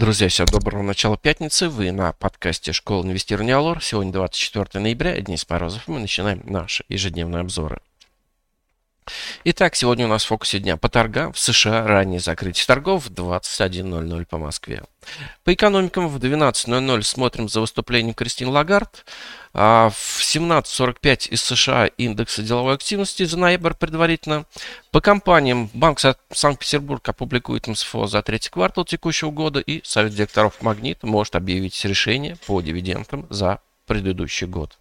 Друзья, всем доброго начала пятницы. Вы на подкасте «Школа инвестирования Алор». Сегодня 24 ноября, Денис Морозов. Мы начинаем наши ежедневные обзоры. Итак, сегодня у нас в фокусе дня по торгам. В США раннее закрытие торгов в 21.00 по Москве. По экономикам в 12.00 смотрим за выступлением Кристин Лагард. А в 17.45 из США индексы деловой активности за ноябрь предварительно. По компаниям Банк Санкт-Петербург опубликует МСФО за третий квартал текущего года и Совет директоров Магнит может объявить решение по дивидендам за предыдущий год.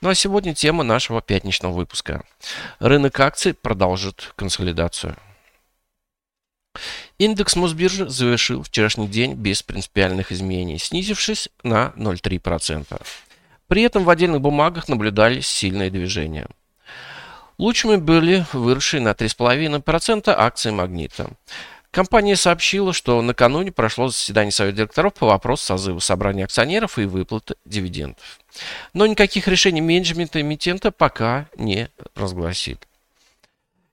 Ну а сегодня тема нашего пятничного выпуска. Рынок акций продолжит консолидацию. Индекс Мосбиржи завершил вчерашний день без принципиальных изменений, снизившись на 0,3%. При этом в отдельных бумагах наблюдались сильные движения. Лучшими были выросшие на 3,5% акции «Магнита». Компания сообщила, что накануне прошло заседание Совета директоров по вопросу созыва собрания акционеров и выплаты дивидендов. Но никаких решений менеджмента эмитента пока не разгласили.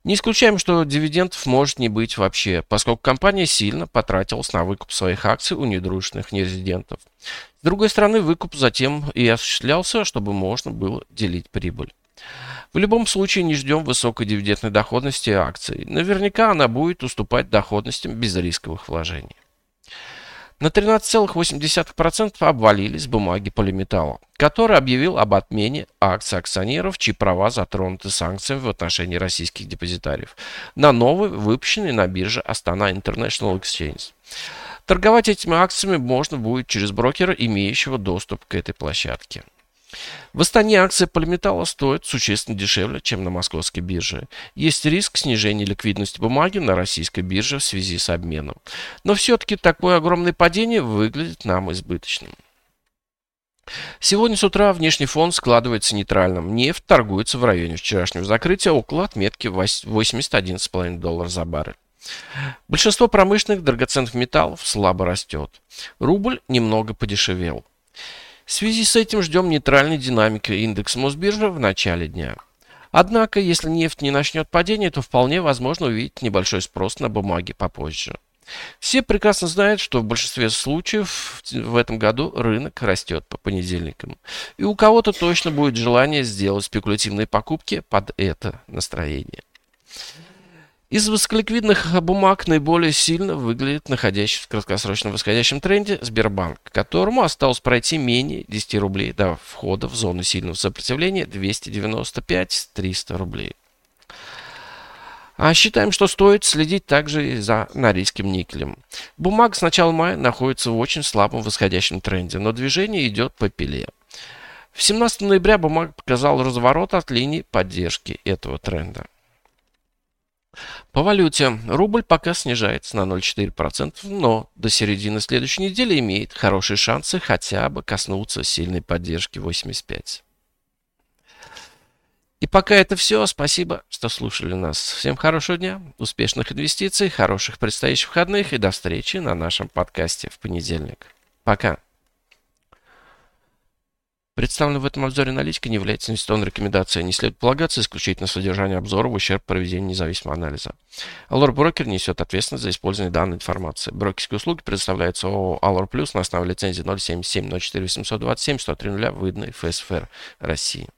Не исключаем, что дивидендов может не быть вообще, поскольку компания сильно потратилась на выкуп своих акций у недружественных нерезидентов. С другой стороны, выкуп затем и осуществлялся, чтобы можно было делить прибыль. В любом случае не ждем высокой дивидендной доходности акций. Наверняка она будет уступать доходностям безрисковых вложений. На 13,8% обвалились бумаги полиметалла, который объявил об отмене акций акционеров, чьи права затронуты санкциями в отношении российских депозитариев, на новый, выпущенный на бирже Astana International Exchange. Торговать этими акциями можно будет через брокера, имеющего доступ к этой площадке. В Астане акции полиметалла стоят существенно дешевле, чем на московской бирже. Есть риск снижения ликвидности бумаги на российской бирже в связи с обменом. Но все-таки такое огромное падение выглядит нам избыточным. Сегодня с утра внешний фон складывается нейтральным. Нефть торгуется в районе вчерашнего закрытия около отметки 81,5 долларов за баррель. Большинство промышленных драгоценных металлов слабо растет. Рубль немного подешевел. В связи с этим ждем нейтральной динамики индекса Мосбиржи в начале дня. Однако, если нефть не начнет падение, то вполне возможно увидеть небольшой спрос на бумаги попозже. Все прекрасно знают, что в большинстве случаев в этом году рынок растет по понедельникам. И у кого-то точно будет желание сделать спекулятивные покупки под это настроение. Из высоколиквидных бумаг наиболее сильно выглядит находящийся в краткосрочном восходящем тренде Сбербанк, которому осталось пройти менее 10 рублей до входа в зону сильного сопротивления 295-300 рублей. А считаем, что стоит следить также и за норильским никелем. Бумага с начала мая находится в очень слабом восходящем тренде, но движение идет по пиле. В 17 ноября бумага показала разворот от линии поддержки этого тренда. По валюте рубль пока снижается на 0,4%, но до середины следующей недели имеет хорошие шансы хотя бы коснуться сильной поддержки 85. И пока это все. Спасибо, что слушали нас. Всем хорошего дня, успешных инвестиций, хороших предстоящих выходных и до встречи на нашем подкасте в понедельник. Пока. Представленная в этом обзоре аналитика не является инвестиционной рекомендацией. Не следует полагаться исключительно содержание обзора в ущерб проведению независимого анализа. Allure Брокер несет ответственность за использование данной информации. Брокерские услуги предоставляются ООО Allure Plus на основе лицензии 077 04 827 103 выданной ФСФР России.